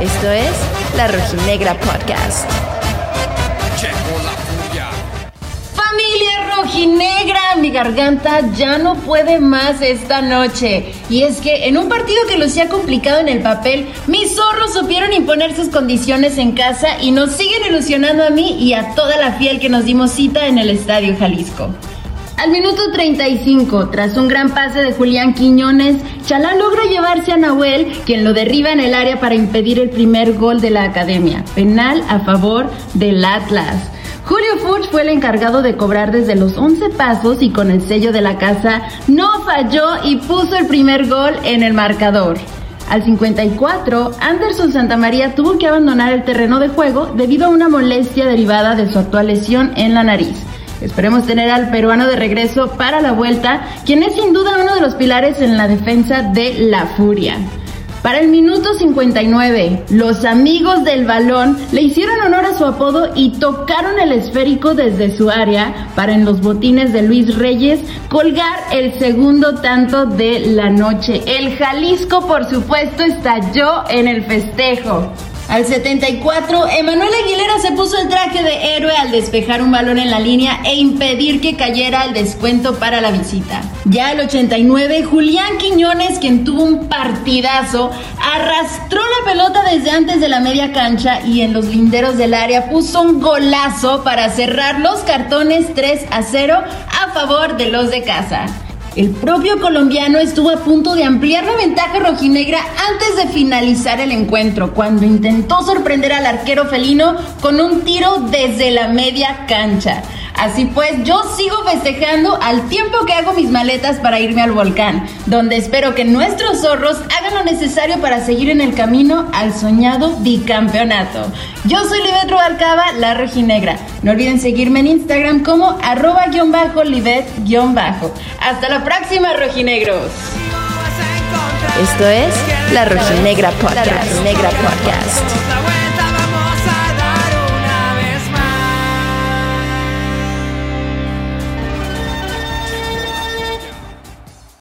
Esto es La Rojinegra Podcast. Familia rojinegra, mi garganta ya no puede más esta noche. Y es que en un partido que lucía complicado en el papel, mis zorros supieron imponer sus condiciones en casa y nos siguen ilusionando a mí y a toda la fiel que nos dimos cita en el Estadio Jalisco. Al minuto 35, tras un gran pase de Julián Quiñones, Chalá logra llevarse a Nahuel, quien lo derriba en el área para impedir el primer gol de la academia. Penal a favor del Atlas. Julio Furch fue el encargado de cobrar desde los 11 pasos y con el sello de la casa no falló y puso el primer gol en el marcador. Al 54, Anderson Santamaría tuvo que abandonar el terreno de juego debido a una molestia derivada de su actual lesión en la nariz. Esperemos tener al peruano de regreso para la vuelta, quien es sin duda uno de los pilares en la defensa de la Furia. Para el minuto 59, los amigos del balón le hicieron honor a su apodo y tocaron el esférico desde su área para en los botines de Luis Reyes colgar el segundo tanto de la noche. El Jalisco, por supuesto, estalló en el festejo. Al 74, Emanuel Aguilera se puso el traje de héroe al despejar un balón en la línea e impedir que cayera el descuento para la visita. Ya al 89, Julián Quiñones, quien tuvo un partidazo, arrastró la pelota desde antes de la media cancha y en los linderos del área puso un golazo para cerrar los cartones 3 a 0 a favor de los de casa. El propio colombiano estuvo a punto de ampliar la ventaja rojinegra antes de finalizar el encuentro, cuando intentó sorprender al arquero felino con un tiro desde la media cancha. Así pues, yo sigo festejando al tiempo que hago mis maletas para irme al volcán, donde espero que nuestros zorros hagan lo necesario para seguir en el camino al soñado bicampeonato. Yo soy Libet Rubalcaba, la rojinegra. No olviden seguirme en Instagram como arroba-libet-bajo. Hasta la próxima, rojinegros. Esto es La Rojinegra Podcast. La Rojinegra Podcast.